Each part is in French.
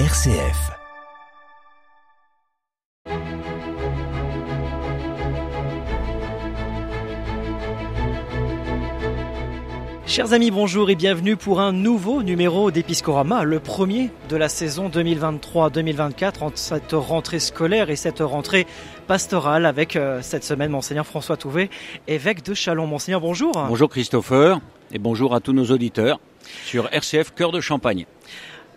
RCF. Chers amis, bonjour et bienvenue pour un nouveau numéro d'Episcorama, le premier de la saison 2023-2024 entre cette rentrée scolaire et cette rentrée pastorale avec euh, cette semaine Monseigneur François Touvet, évêque de Chalon. Monseigneur, bonjour. Bonjour Christopher et bonjour à tous nos auditeurs sur RCF Cœur de Champagne.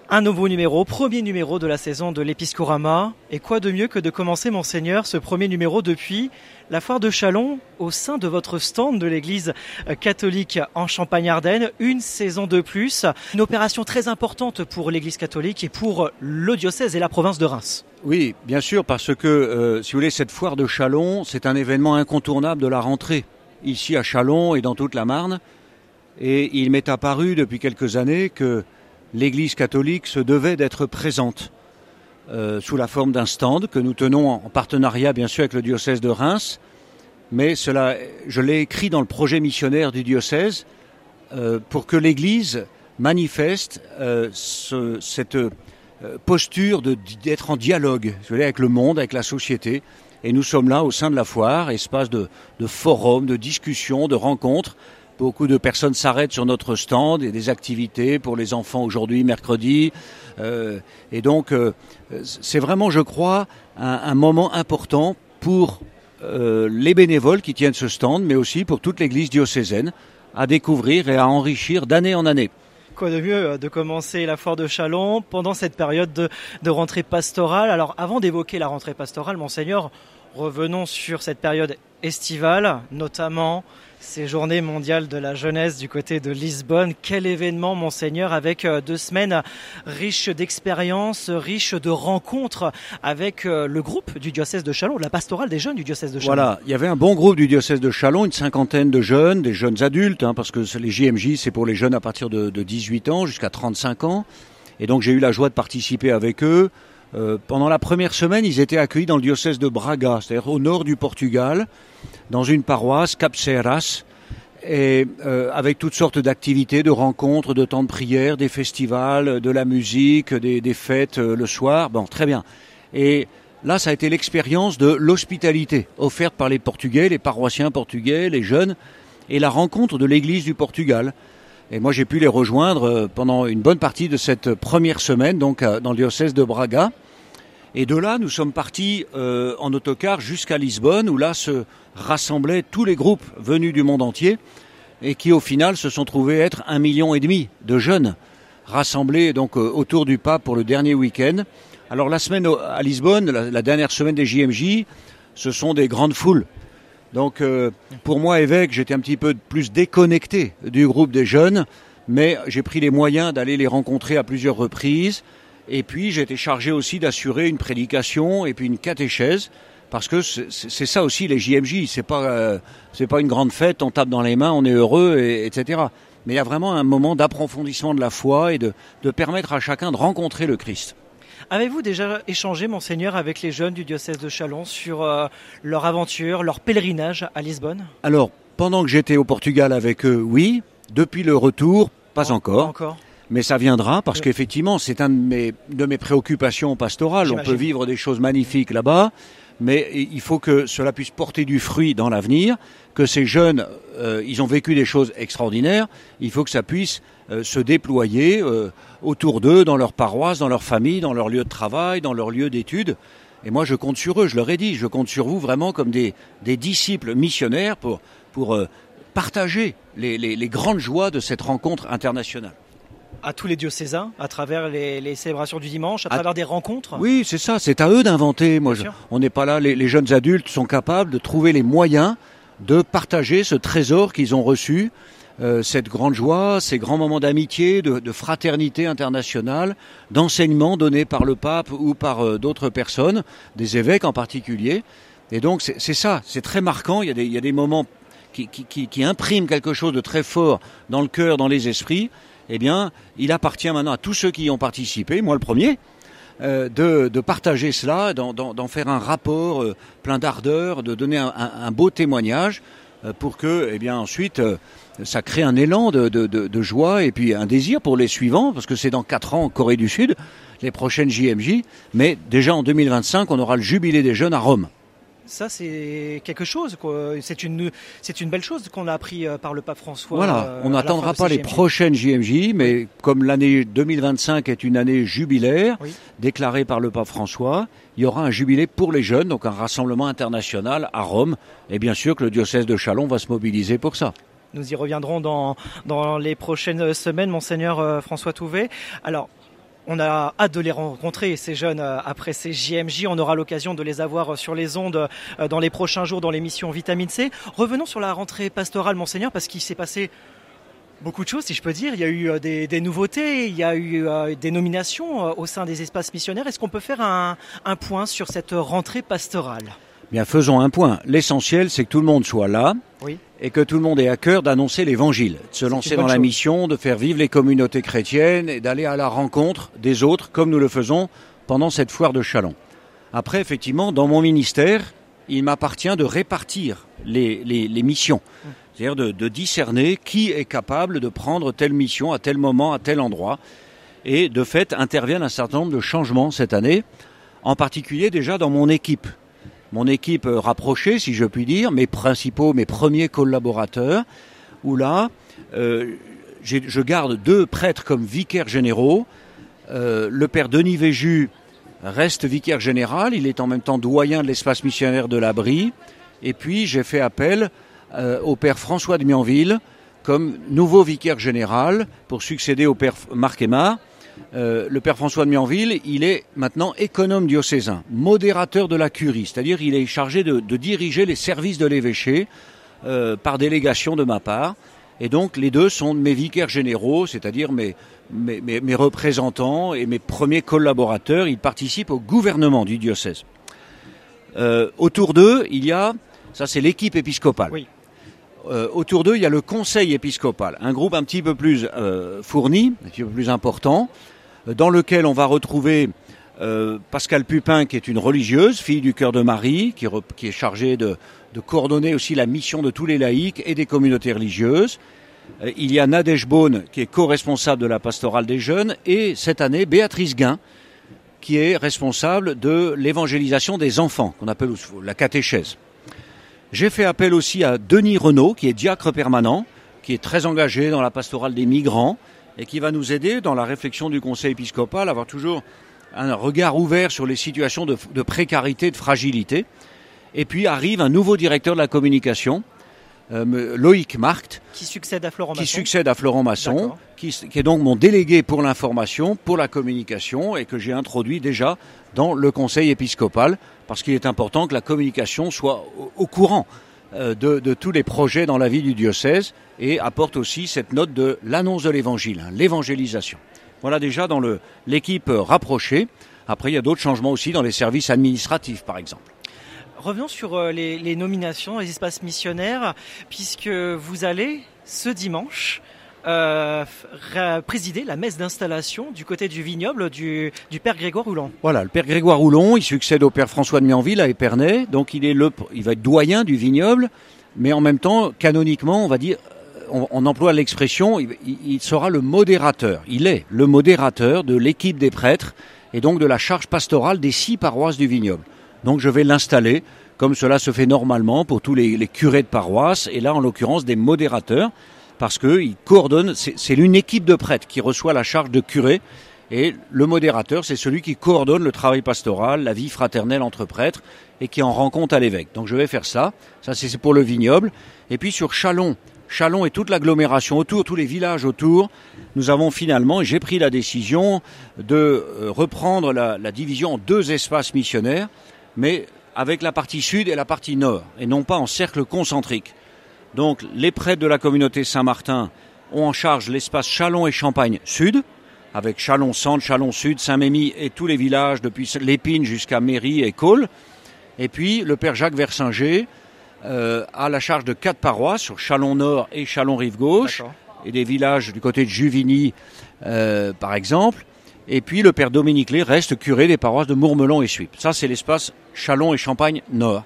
Un nouveau numéro, premier numéro de la saison de l'Episcorama. Et quoi de mieux que de commencer, Monseigneur, ce premier numéro depuis la foire de Chalon au sein de votre stand de l'église catholique en Champagne-Ardenne. Une saison de plus. Une opération très importante pour l'église catholique et pour le diocèse et la province de Reims. Oui, bien sûr, parce que, euh, si vous voulez, cette foire de Chalon, c'est un événement incontournable de la rentrée, ici à Chalon et dans toute la Marne. Et il m'est apparu depuis quelques années que l'Église catholique se devait d'être présente euh, sous la forme d'un stand que nous tenons en partenariat bien sûr avec le diocèse de Reims, mais cela, je l'ai écrit dans le projet missionnaire du diocèse euh, pour que l'Église manifeste euh, ce, cette posture d'être en dialogue avec le monde, avec la société. Et nous sommes là au sein de la foire, espace de forum, de discussion, de rencontres. Beaucoup de personnes s'arrêtent sur notre stand et des activités pour les enfants aujourd'hui, mercredi. Euh, et donc, euh, c'est vraiment, je crois, un, moment important pour euh, les bénévoles qui tiennent ce stand, mais aussi pour toute l'Église diocésaine, à découvrir et à enrichir d'année en année. Quoi de mieux de commencer la foire de Chalon pendant cette période de, de rentrée pastorale? Alors avant d'évoquer la rentrée pastorale, monseigneur, revenons sur cette période estivale, notamment ces journées mondiales de la jeunesse du côté de Lisbonne. Quel événement, monseigneur, avec euh, deux semaines riches d'expériences, riches de rencontres avec euh, le groupe du diocèse de Chalon, la pastorale des jeunes du diocèse de Chalon. Voilà, il y avait un bon groupe du diocèse de Chalon, une cinquantaine de jeunes, des jeunes adultes, hein, parce que les JMJ, c'est pour les jeunes à partir de, de 18 ans jusqu'à 35 ans. Et donc j'ai eu la joie de participer avec eux. Euh, pendant la première semaine, ils étaient accueillis dans le diocèse de Braga, c'est-à-dire au nord du Portugal, dans une paroisse, Capceras, et euh, avec toutes sortes d'activités, de rencontres, de temps de prière, des festivals, de la musique, des, des fêtes euh, le soir. Bon, très bien. Et là, ça a été l'expérience de l'hospitalité offerte par les Portugais, les paroissiens portugais, les jeunes, et la rencontre de l'Église du Portugal. Et moi, j'ai pu les rejoindre euh, pendant une bonne partie de cette première semaine, donc euh, dans le diocèse de Braga. Et de là, nous sommes partis euh, en autocar jusqu'à Lisbonne, où là se rassemblaient tous les groupes venus du monde entier, et qui au final se sont trouvés être un million et demi de jeunes rassemblés donc autour du pape pour le dernier week-end. Alors la semaine à Lisbonne, la, la dernière semaine des JMJ, ce sont des grandes foules. Donc euh, pour moi, évêque, j'étais un petit peu plus déconnecté du groupe des jeunes, mais j'ai pris les moyens d'aller les rencontrer à plusieurs reprises. Et puis j'ai été chargé aussi d'assurer une prédication et puis une catéchèse, parce que c'est ça aussi les JMJ. C'est pas euh, c'est pas une grande fête, on tape dans les mains, on est heureux, et, etc. Mais il y a vraiment un moment d'approfondissement de la foi et de, de permettre à chacun de rencontrer le Christ. Avez-vous déjà échangé, monseigneur, avec les jeunes du diocèse de Chalon sur euh, leur aventure, leur pèlerinage à Lisbonne? Alors pendant que j'étais au Portugal avec eux, oui. Depuis le retour, pas encore. Encore. Mais ça viendra parce Oui. qu'effectivement, c'est un de mes, de mes préoccupations pastorales. On peut vivre des choses magnifiques là-bas, mais il faut que cela puisse porter du fruit dans l'avenir, que ces jeunes, euh, ils ont vécu des choses extraordinaires, il faut que ça puisse euh, se déployer euh, autour d'eux, dans leur paroisse, dans leur famille, dans leur lieu de travail, dans leur lieu d'études. Et moi, je compte sur eux, je leur ai dit, je compte sur vous vraiment comme des, disciples missionnaires pour, pour euh, partager les grandes joies de cette rencontre internationale. À tous les diocésains, à travers les, les célébrations du dimanche, à À- travers des rencontres Oui, c'est ça, c'est à eux d'inventer. Moi, je- on n'est pas là, les, les jeunes adultes sont capables de trouver les moyens de partager ce trésor qu'ils ont reçu, euh, cette grande joie, ces grands moments d'amitié, de, de fraternité internationale, d'enseignement donné par le pape ou par euh, d'autres personnes, des évêques en particulier. Et donc c'est c'est ça, c'est très marquant, il y a des, il y a des moments qui, qui, qui, qui impriment quelque chose de très fort dans le cœur, dans les esprits. Eh bien, il appartient maintenant à tous ceux qui y ont participé, moi le premier, euh, de, de partager cela, d'en- faire un rapport euh, plein d'ardeur, de donner un, beau témoignage euh, pour que, eh bien, ensuite, ça crée un élan de, de, de, de, joie et puis un désir pour les suivants, parce que c'est dans quatre ans en Corée du Sud, les prochaines JMJ, mais déjà en 2025, on aura le jubilé des jeunes à Rome. Ça, c'est quelque chose. C'est une, c'est une belle chose qu'on a appris euh, par le pape François. Voilà, on n'attendra pas les prochaines JMJ, mais comme l'année 2025 est une année jubilaire, oui. déclarée par le pape François, il y aura un jubilé pour les jeunes, donc un rassemblement international à Rome. Et bien sûr que le diocèse de Chalon va se mobiliser pour ça. Nous y reviendrons dans, dans les prochaines semaines, monseigneur euh, François Touvet. Alors, on a hâte de les rencontrer, ces jeunes, euh, après ces JMJ. On aura l'occasion de les avoir euh, sur les ondes dans les prochains jours dans l'émission Vitamine C. Revenons sur la rentrée pastorale, Monseigneur, parce qu'il s'est passé beaucoup de choses, si je peux dire. Il y a eu des, nouveautés, il y a eu des nominations au sein des espaces missionnaires. Est-ce qu'on peut faire un point sur cette rentrée pastorale? Bien, faisons un point. L'essentiel, c'est que tout le monde soit là oui. et que tout le monde ait à cœur d'annoncer l'évangile, de se lancer dans la chose. mission, de faire vivre les communautés chrétiennes et d'aller à la rencontre des autres, comme nous le faisons pendant cette foire de Chalon. Après, effectivement, dans mon ministère, il m'appartient de répartir les, les, les missions, c'est-à-dire de, de discerner qui est capable de prendre telle mission à tel moment, à tel endroit. Et de fait, interviennent un certain nombre de changements cette année, en particulier déjà dans mon équipe mon équipe rapprochée, si je puis dire, mes principaux, mes premiers collaborateurs, où là, euh, je garde deux prêtres comme vicaires généraux. Euh, le père Denis Véju reste vicaire général, il est en même temps doyen de l'espace missionnaire de l'Abri. Et puis j'ai fait appel euh, au père François de Mianville comme nouveau vicaire général pour succéder au père Marc Aymar. Euh, le père François de Mianville, il est maintenant économe diocésain, modérateur de la curie, c'est-à-dire il est chargé de, diriger les services de l'évêché euh, par délégation de ma part. Et donc les deux sont mes vicaires généraux, c'est-à-dire mes, représentants et mes premiers collaborateurs. Ils participent au gouvernement du diocèse. Euh, autour d'eux, il y a, ça c'est l'équipe épiscopale. Euh, autour d'eux, il y a le conseil épiscopal, un groupe un petit peu plus euh, fourni, un petit peu plus important, dans lequel on va retrouver euh, Pascal Pupin, qui est une religieuse, fille du cœur de Marie, qui, est chargée de, coordonner aussi la mission de tous les laïcs et des communautés religieuses. Euh, il y a Nadège Beaune, qui est co-responsable de la pastorale des jeunes, et cette année, Béatrice Guin, qui est responsable de l'évangélisation des enfants, qu'on appelle la catéchèse. J'ai fait appel aussi à Denis Renault, qui est diacre permanent, qui est très engagé dans la pastorale des migrants et qui va nous aider dans la réflexion du Conseil épiscopal, à avoir toujours un regard ouvert sur les situations de, de, précarité, de fragilité. Et puis arrive un nouveau directeur de la communication, euh, Loïc Marct, qui succède à Florent qui Masson, succède à Florent Masson qui, est donc mon délégué pour l'information, pour la communication, et que j'ai introduit déjà dans le Conseil épiscopal, parce qu'il est important que la communication soit au, courant euh, de, tous les projets dans la vie du diocèse et apporte aussi cette note de l'annonce de l'évangile, hein, l'évangélisation. Voilà déjà dans l'équipe rapprochée. Après, il y a d'autres changements aussi dans les services administratifs, par exemple. Revenons sur euh, les, nominations, les espaces missionnaires, puisque vous allez ce dimanche euh, présider la messe d'installation du côté du vignoble du, père Grégoire Roulon. Voilà, le père Grégoire Roulon, il succède au père François de Mianville à Épernay, donc il est le, va être doyen du vignoble, mais en même temps, canoniquement, on va dire, on, on emploie l'expression, il, sera le modérateur. Il est le modérateur de l'équipe des prêtres et donc de la charge pastorale des six paroisses du vignoble. Donc je vais l'installer comme cela se fait normalement pour tous les curés de paroisse et là en l'occurrence des modérateurs parce qu'ils coordonnent, c'est une équipe de prêtres qui reçoit la charge de curé et le modérateur c'est celui qui coordonne le travail pastoral, la vie fraternelle entre prêtres et qui en rend compte à l'évêque. Donc je vais faire ça, ça c'est pour le vignoble et puis sur Chalon, Chalon et toute l'agglomération autour, tous les villages autour, nous avons finalement, j'ai pris la décision de reprendre la, la division en deux espaces missionnaires mais avec la partie sud et la partie nord, et non pas en cercle concentrique. Donc les prêtres de la communauté Saint-Martin ont en charge l'espace Chalon et Champagne Sud, avec Chalon Centre, Chalon Sud, Saint-Mémy et tous les villages depuis l'Épine jusqu'à Méry et Cole. Et puis le père Jacques Versinger euh, a la charge de quatre paroisses sur Chalon Nord et Chalon Rive Gauche, et des villages du côté de Juvigny euh, par exemple. Et puis le père Dominique Lé reste curé des paroisses de Mourmelon et Suippes. Ça, c'est l'espace Chalon et Champagne Nord.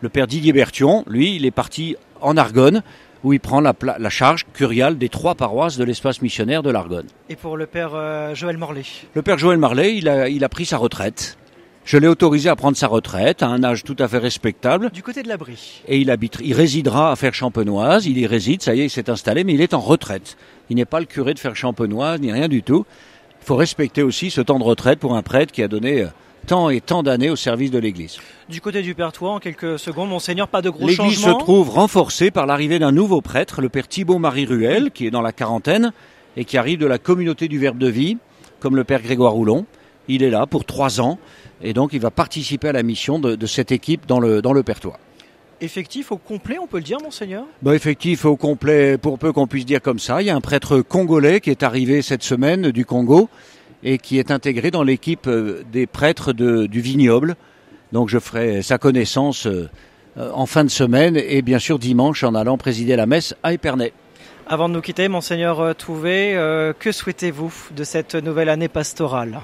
Le père Didier Bertion, lui, il est parti en Argonne, où il prend la, la, charge curiale des trois paroisses de l'espace missionnaire de l'Argonne. Et pour le père euh, Joël Morlaix Le père Joël il a, il a pris sa retraite. Je l'ai autorisé à prendre sa retraite à un âge tout à fait respectable. Du côté de l'abri. Et il habite, il résidera à Faire Champenoise. Il y réside, ça y est, il s'est installé, mais il est en retraite. Il n'est pas le curé de Faire Champenoise, ni rien du tout. Il faut respecter aussi ce temps de retraite pour un prêtre qui a donné euh, tant et tant d'années au service de l'Église. Du côté du Pertois, en quelques secondes, Monseigneur, pas de gros changements L'Église se trouve renforcée par l'arrivée d'un nouveau prêtre, le Père Thibault-Marie Ruel, qui est dans la quarantaine et qui arrive de la communauté du Verbe de Vie, comme le Père Grégoire Roulon. Il est là pour trois ans et donc il va participer à la mission de, de cette équipe dans le, dans le Pertois. Effectif au complet, on peut le dire, monseigneur? Bah, Effectif au complet, pour peu qu'on puisse dire comme ça. Il y a un prêtre congolais qui est arrivé cette semaine du Congo et qui est intégré dans l'équipe des prêtres de, du vignoble. Donc je ferai sa connaissance en fin de semaine et bien sûr dimanche en allant présider la messe à Épernay. Avant de nous quitter, monseigneur Touvet, euh, que souhaitez-vous de cette nouvelle année pastorale?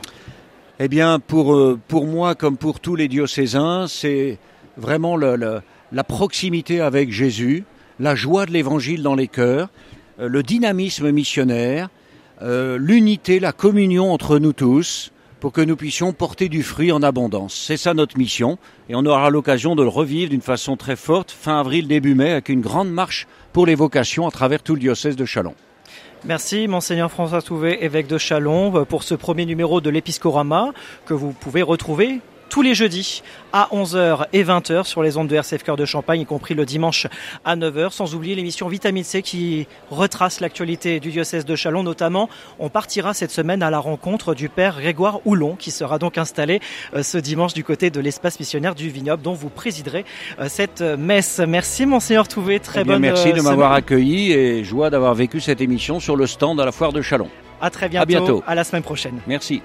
Eh bien, pour, pour moi comme pour tous les diocésains, c'est vraiment le, le, la proximité avec Jésus, la joie de l'évangile dans les cœurs, le dynamisme missionnaire, euh, l'unité, la communion entre nous tous, pour que nous puissions porter du fruit en abondance. C'est ça notre mission, et on aura l'occasion de le revivre d'une façon très forte fin avril, début mai, avec une grande marche pour les vocations à travers tout le diocèse de Chalon. Merci, Monseigneur François Touvet, évêque de Chalon, pour ce premier numéro de l'Épiscorama que vous pouvez retrouver tous les jeudis à 11h et 20h sur les ondes de RCF Cœur de Champagne, y compris le dimanche à 9h, sans oublier l'émission Vitamine C qui retrace l'actualité du diocèse de Chalon. Notamment, on partira cette semaine à la rencontre du père Grégoire Houlon, qui sera donc installé ce dimanche du côté de l'espace missionnaire du Vignoble, dont vous présiderez cette messe. Merci, Monseigneur Touvé. Très eh bien, bonne Merci de m'avoir accueilli et joie d'avoir vécu cette émission sur le stand à la foire de Chalon. À très bientôt. À bientôt. À la semaine prochaine. Merci.